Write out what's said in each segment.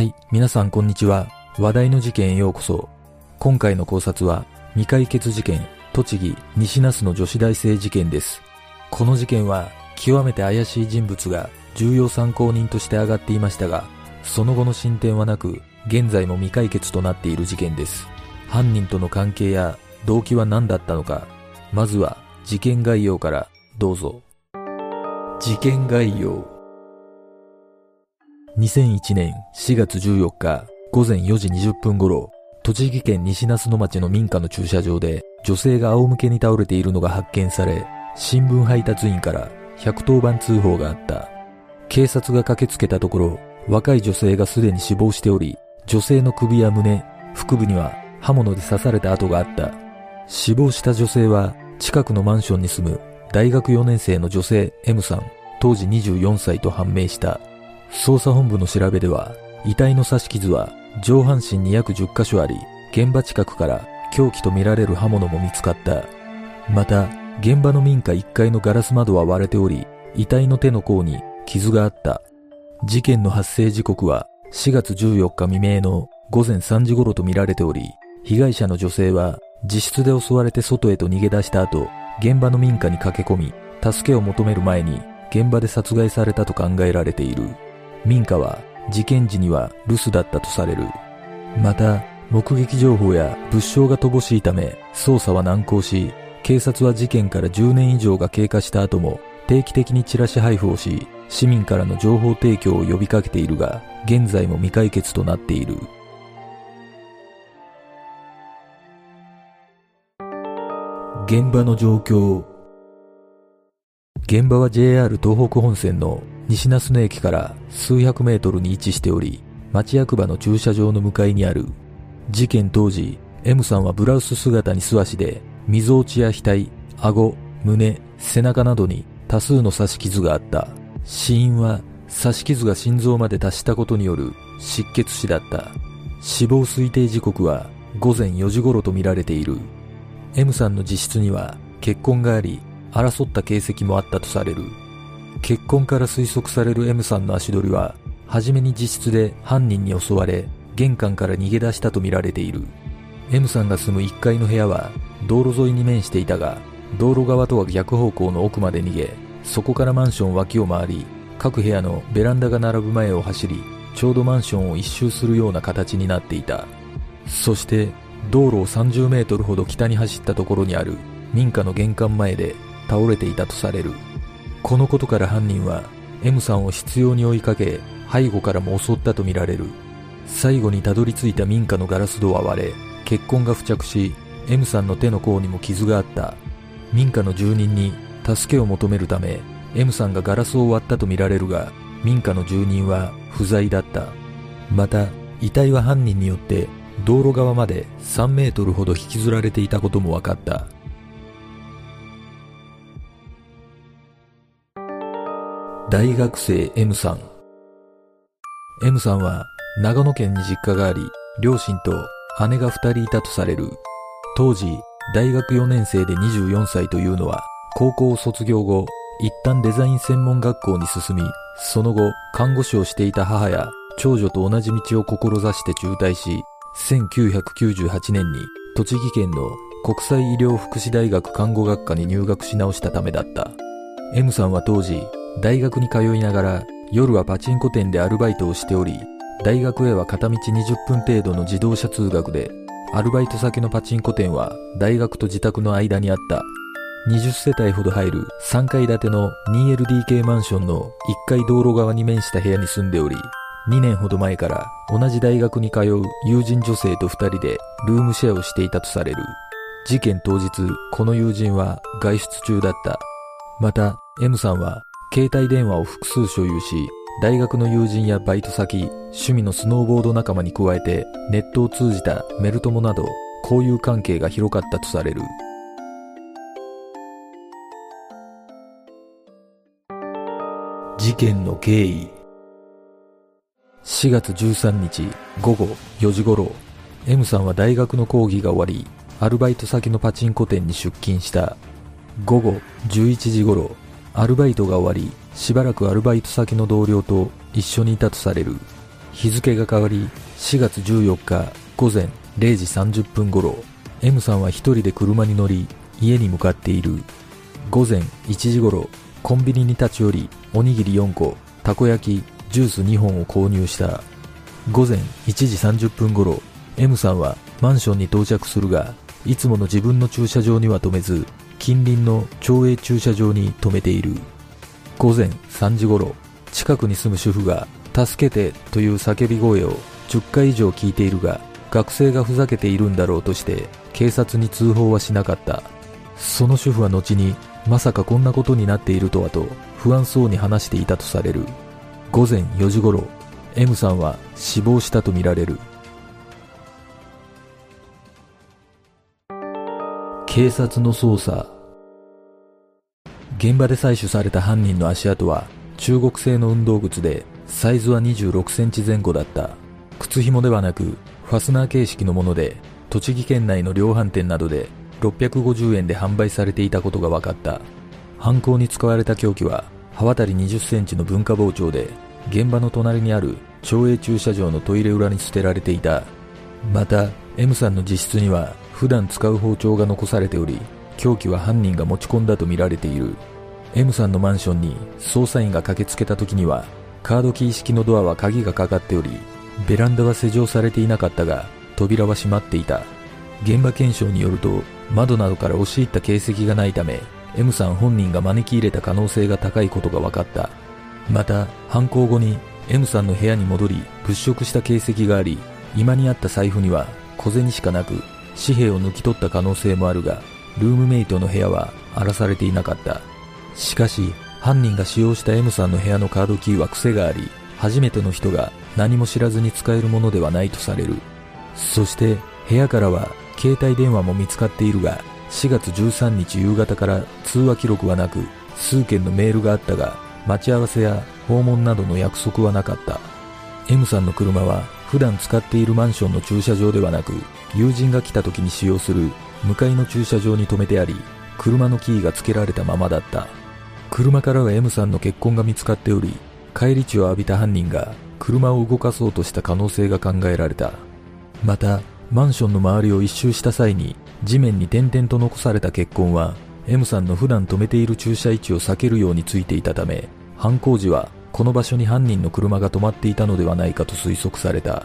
はい、皆さんこんにちは。話題の事件へようこそ。今回の考察は、未解決事件、栃木西那須の女子大生事件です。この事件は、極めて怪しい人物が重要参考人として挙がっていましたが、その後の進展はなく、現在も未解決となっている事件です。犯人との関係や動機は何だったのか、まずは事件概要からどうぞ。事件概要。2001年4月14日午前4時20分頃、栃木県西那須野町の民家の駐車場で女性が仰向けに倒れているのが発見され、新聞配達員から110番通報があった。警察が駆けつけたところ、若い女性がすでに死亡しており、女性の首や胸、腹部には刃物で刺された跡があった。死亡した女性は近くのマンションに住む大学4年生の女性 M さん、当時24歳と判明した。捜査本部の調べでは、遺体の刺し傷は上半身に約10箇所あり、現場近くから凶器とみられる刃物も見つかった。また、現場の民家1階のガラス窓は割れており、遺体の手の甲に傷があった。事件の発生時刻は4月14日未明の午前3時頃とみられており、被害者の女性は自室で襲われて外へと逃げ出した後、現場の民家に駆け込み、助けを求める前に現場で殺害されたと考えられている。民家は事件時には留守だったとされる。また、目撃情報や物証が乏しいため、捜査は難航し、警察は事件から10年以上が経過した後も、定期的にチラシ配布をし、市民からの情報提供を呼びかけているが、現在も未解決となっている。現場の状況現場は JR 東北本線の西那須野駅から数百メートルに位置しており、町役場の駐車場の向かいにある。事件当時、M さんはブラウス姿に素足で、溝落ちや額、顎、胸、背中などに多数の刺し傷があった。死因は刺し傷が心臓まで達したことによる失血死だった。死亡推定時刻は午前4時頃とみられている。M さんの自室には血痕があり、争った形跡もあったとされる。血痕から推測される M さんの足取りは、はじめに自室で犯人に襲われ、玄関から逃げ出したとみられている。M さんが住む1階の部屋は道路沿いに面していたが、道路側とは逆方向の奥まで逃げ、そこからマンション脇を回り、各部屋のベランダが並ぶ前を走り、ちょうどマンションを一周するような形になっていた。そして、道路を30メートルほど北に走ったところにある民家の玄関前で倒れていたとされる。このことから犯人は M さんを執拗に追いかけ背後からも襲ったとみられる。最後にたどり着いた民家のガラス戸は割れ、血痕が付着し、M さんの手の甲にも傷があった。民家の住人に助けを求めるため、M さんがガラスを割ったとみられるが、民家の住人は不在だった。また、遺体は犯人によって道路側まで3メートルほど引きずられていたことも分かった。大学生 M さん M さんは長野県に実家があり、両親と姉が2人いたとされる。当時、大学4年生で24歳というのは、高校を卒業後、一旦デザイン専門学校に進み、その後、看護師をしていた母や長女と同じ道を志して中退し、1998年に栃木県の国際医療福祉大学看護学科に入学し直したためだった。M さんは当時、大学に通いながら夜はパチンコ店でアルバイトをしており、大学へは片道20分程度の自動車通学で、アルバイト先のパチンコ店は大学と自宅の間にあった。20世帯ほど入る3階建ての 2LDK マンションの1階道路側に面した部屋に住んでおり、2年ほど前から同じ大学に通う友人女性と2人でルームシェアをしていたとされる。事件当日、この友人は外出中だった。また、M さんは携帯電話を複数所有し、大学の友人やバイト先、趣味のスノーボード仲間に加えて、ネットを通じたメル友など、交友関係が広かったとされる。事件の経緯4月13日午後4時頃 M さんは大学の講義が終わりアルバイト先のパチンコ店に出勤した午後11時頃アルバイトが終わりしばらくアルバイト先の同僚と一緒にいたとされる。日付が変わり4月14日午前0時30分頃。M さんは一人で車に乗り家に向かっている。午前1時頃コンビニに立ち寄りおにぎり4個たこ焼きジュース2本を購入した。午前1時30分頃 M さんはマンションに到着するがいつもの自分の駐車場には止めず近隣の町営駐車場に止めている。午前3時頃近くに住む主婦が助けてという叫び声を10回以上聞いているが学生がふざけているんだろうとして警察に通報はしなかった。その主婦は後にまさかこんなことになっているとはと不安そうに話していたとされる。午前4時頃 M さんは死亡したとみられる。警察の捜査。現場で採取された犯人の足跡は中国製の運動靴でサイズは26センチ前後だった。靴紐ではなくファスナー形式のもので栃木県内の量販店などで650円で販売されていたことが分かった。犯行に使われた凶器は刃渡り20センチの文化包丁で現場の隣にある町営駐車場のトイレ裏に捨てられていた。また M さんの自室には普段使う包丁が残されており凶器は犯人が持ち込んだとみられている。M さんのマンションに捜査員が駆けつけた時にはカードキー式のドアは鍵がかかっておりベランダは施錠されていなかったが扉は閉まっていた。現場検証によると窓などから押し入った形跡がないため M さん本人が招き入れた可能性が高いことが分かった。また犯行後に M さんの部屋に戻り物色した形跡があり居間にあった財布には小銭しかなく紙幣を抜き取った可能性もあるがルームメイトの部屋は荒らされていなかった。しかし犯人が使用した M さんの部屋のカードキーは癖があり初めての人が何も知らずに使えるものではないとされる。そして部屋からは携帯電話も見つかっているが4月13日夕方から通話記録はなく数件のメールがあったが待ち合わせや訪問などの約束はなかった。M さんの車は普段使っているマンションの駐車場ではなく友人が来た時に使用する向かいの駐車場に停めてあり車のキーが付けられたままだった。車からは M さんの血痕が見つかっており返り血を浴びた犯人が車を動かそうとした可能性が考えられた。またマンションの周りを一周した際に地面に点々と残された血痕は M さんの普段止めている駐車位置を避けるようについていたため犯行時はこの場所に犯人の車が止まっていたのではないかと推測された。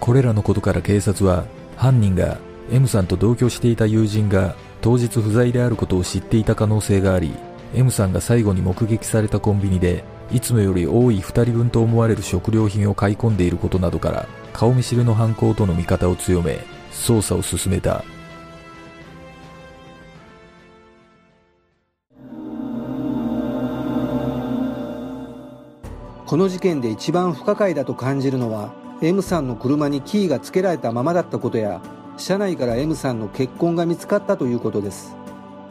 これらのことから警察は犯人が M さんと同居していた友人が当日不在であることを知っていた可能性があり M さんが最後に目撃されたコンビニでいつもより多い2人分と思われる食料品を買い込んでいることなどから顔見知りの犯行との見方を強め捜査を進めた。この事件で一番不可解だと感じるのは M さんの車にキーがつけられたままだったことや車内から M さんの血痕が見つかったということです。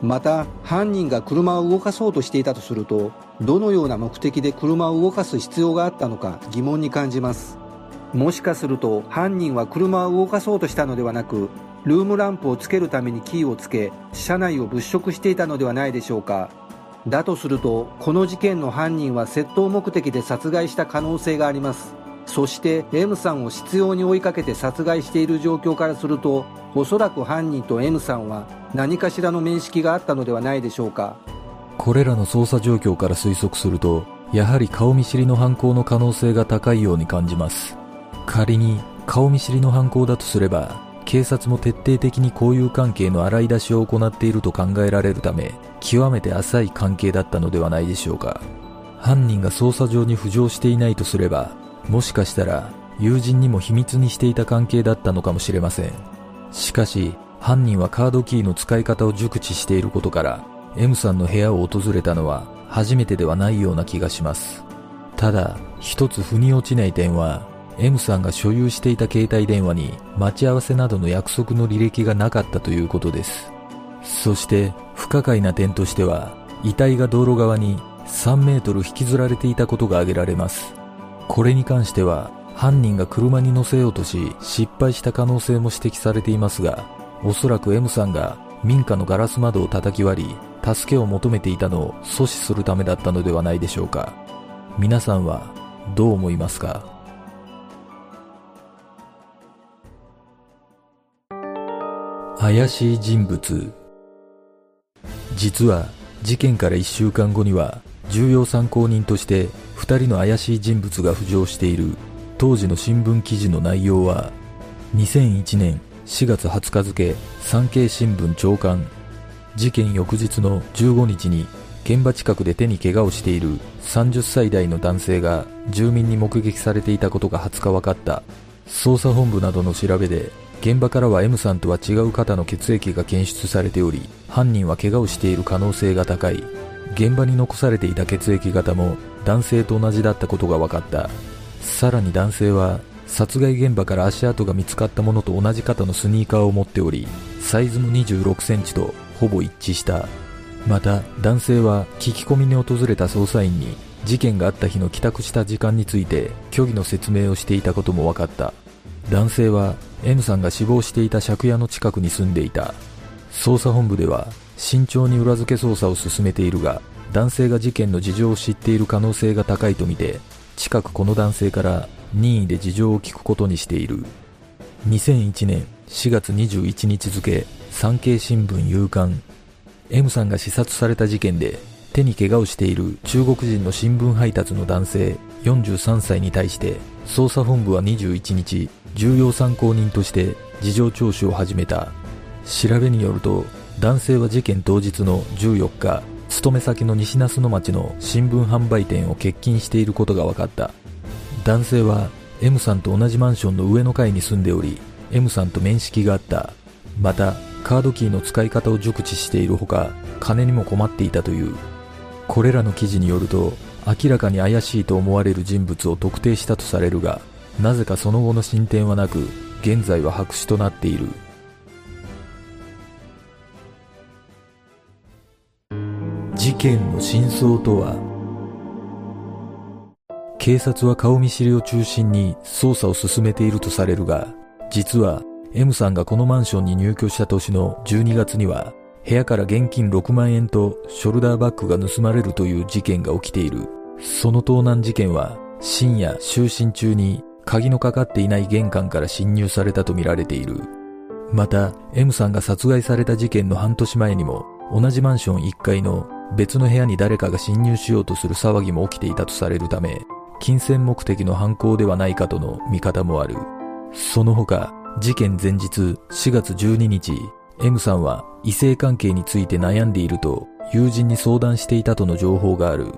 また犯人が車を動かそうとしていたとするとどのような目的で車を動かす必要があったのか疑問に感じます。もしかすると犯人は車を動かそうとしたのではなくルームランプをつけるためにキーをつけ車内を物色していたのではないでしょうか。だとするとこの事件の犯人は窃盗目的で殺害した可能性があります。そして M さんを執拗に追いかけて殺害している状況からするとおそらく犯人と M さんは何かしらの面識があったのではないでしょうか。これらの捜査状況から推測するとやはり顔見知りの犯行の可能性が高いように感じます。仮に顔見知りの犯行だとすれば警察も徹底的に交友関係の洗い出しを行っていると考えられるため極めて浅い関係だったのではないでしょうか。犯人が捜査上に浮上していないとすればもしかしたら友人にも秘密にしていた関係だったのかもしれません。しかし犯人はカードキーの使い方を熟知していることから M さんの部屋を訪れたのは初めてではないような気がします。ただ一つ腑に落ちない点は M さんが所有していた携帯電話に待ち合わせなどの約束の履歴がなかったということです。そして不可解な点としては遺体が道路側に3メートル引きずられていたことが挙げられます。これに関しては犯人が車に乗せようとし失敗した可能性も指摘されていますがおそらく M さんが民家のガラス窓を叩き割り助けを求めていたのを阻止するためだったのではないでしょうか。皆さんはどう思いますか？怪しい人物。実は事件から1週間後には重要参考人として2人の怪しい人物が浮上している。当時の新聞記事の内容は2001年4月20日付産経新聞長官事件翌日の15日に現場近くで手に怪我をしている30歳代の男性が住民に目撃されていたことが20日分かった。捜査本部などの調べで現場からは M さんとは違う方の血液が検出されており犯人は怪我をしている可能性が高い。現場に残されていた血液型も男性と同じだったことが分かった。さらに男性は殺害現場から足跡が見つかったものと同じ型のスニーカーを持っておりサイズも26センチとほぼ一致した。また男性は聞き込みに訪れた捜査員に事件があった日の帰宅した時間について虚偽の説明をしていたことも分かった。男性は M さんが死亡していた借家の近くに住んでいた。捜査本部では慎重に裏付け捜査を進めているが男性が事件の事情を知っている可能性が高いとみて近くこの男性から任意で事情を聞くことにしている。2001年4月21日付産経新聞夕刊。M さんが視察された事件で手に怪我をしている中国人の新聞配達の男性43歳に対して捜査本部は21日重要参考人として事情聴取を始めた。調べによると男性は事件当日の14日勤め先の西那須野町の新聞販売店を欠勤していることが分かった。男性は M さんと同じマンションの上の階に住んでおり M さんと面識があった。またカードキーの使い方を熟知しているほか金にも困っていたという。これらの記事によると明らかに怪しいと思われる人物を特定したとされるがなぜかその後の進展はなく現在は白紙となっている。事件の真相とは警察は顔見知りを中心に捜査を進めているとされるが実は M さんがこのマンションに入居した年の12月には部屋から現金6万円とショルダーバッグが盗まれるという事件が起きている。その盗難事件は深夜就寝中に鍵のかかっていない玄関から侵入されたとみられている。また M さんが殺害された事件の半年前にも同じマンション1階の別の部屋に誰かが侵入しようとする騒ぎも起きていたとされるため金銭目的の犯行ではないかとの見方もある。その他事件前日4月12日、M さんは異性関係について悩んでいると友人に相談していたとの情報がある。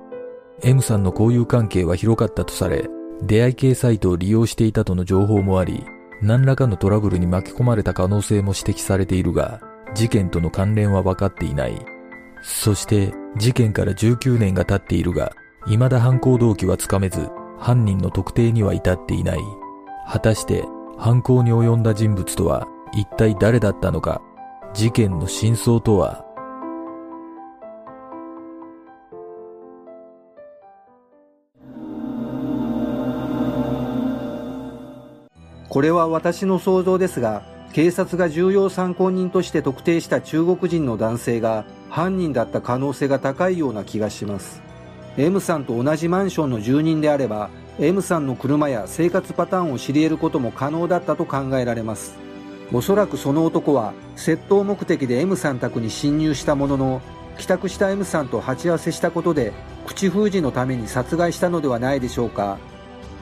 M さんの交友関係は広かったとされ、出会い系サイトを利用していたとの情報もあり、何らかのトラブルに巻き込まれた可能性も指摘されているが、事件との関連は分かっていない。そして事件から19年が経っているが、未だ犯行動機はつかめず、犯人の特定には至っていない。果たして犯行に及んだ人物とは一体誰だったのか事件の真相とは？これは私の想像ですが警察が重要参考人として特定した中国人の男性が犯人だった可能性が高いような気がします。M さんと同じマンションの住人であれば M さんの車や生活パターンを知り得ることも可能だったと考えられます。おそらくその男は窃盗目的で M さん宅に侵入したものの帰宅した M さんと鉢合わせしたことで口封じのために殺害したのではないでしょうか。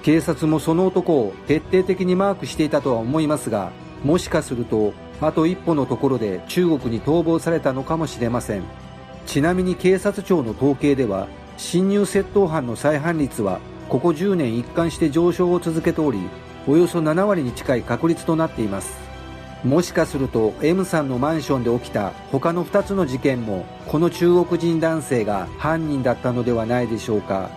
警察もその男を徹底的にマークしていたとは思いますがもしかするとあと一歩のところで中国に逃亡されたのかもしれません。ちなみに警察庁の統計では侵入窃盗犯の再犯率はここ10年一貫して上昇を続けておりおよそ7割に近い確率となっています。もしかすると M さんのマンションで起きた他の2つの事件もこの中国人男性が犯人だったのではないでしょうか。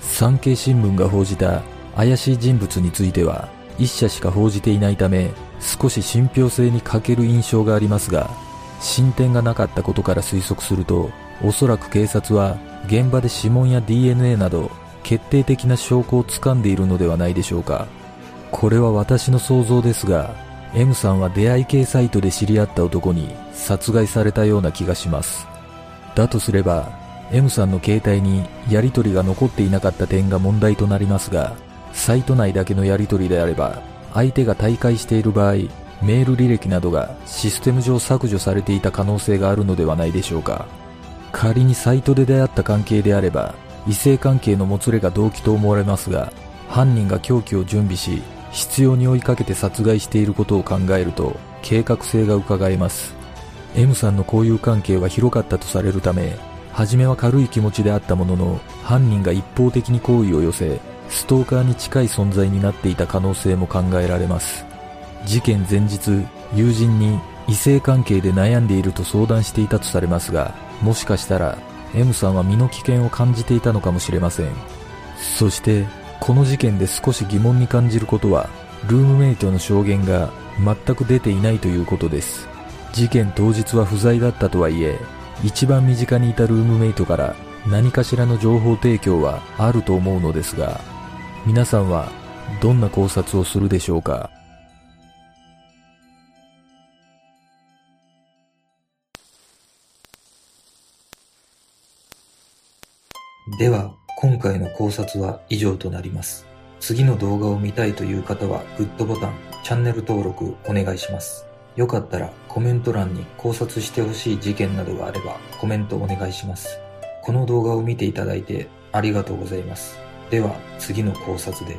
産経新聞が報じた怪しい人物については1社しか報じていないため少し信憑性に欠ける印象がありますが進展がなかったことから推測するとおそらく警察は現場で指紋や DNA など決定的な証拠をつかんでいるのではないでしょうか。これは私の想像ですが M さんは出会い系サイトで知り合った男に殺害されたような気がしますだとすれば M さんの携帯にやり取りが残っていなかった点が問題となりますがサイト内だけのやり取りであれば相手が退会している場合メール履歴などがシステム上削除されていた可能性があるのではないでしょうか。仮にサイトで出会った関係であれば、異性関係のもつれが動機と思われますが、犯人が凶器を準備し、必要に追いかけて殺害していることを考えると、計画性が伺えます。M さんの交友関係は広かったとされるため、初めは軽い気持ちであったものの、犯人が一方的に好意を寄せ、ストーカーに近い存在になっていた可能性も考えられます。事件前日、友人に異性関係で悩んでいると相談していたとされますが、もしかしたら M さんは身の危険を感じていたのかもしれません。そして、この事件で少し疑問に感じることは、ルームメイトの証言が全く出ていないということです。事件当日は不在だったとはいえ、一番身近にいたルームメイトから何かしらの情報提供はあると思うのですが、皆さんはどんな考察をするでしょうか？では、今回の考察は以上となります。次の動画を見たいという方はグッドボタン、チャンネル登録お願いします。よかったらコメント欄に考察してほしい事件などがあればコメントお願いします。この動画を見ていただいてありがとうございます。では次の考察で。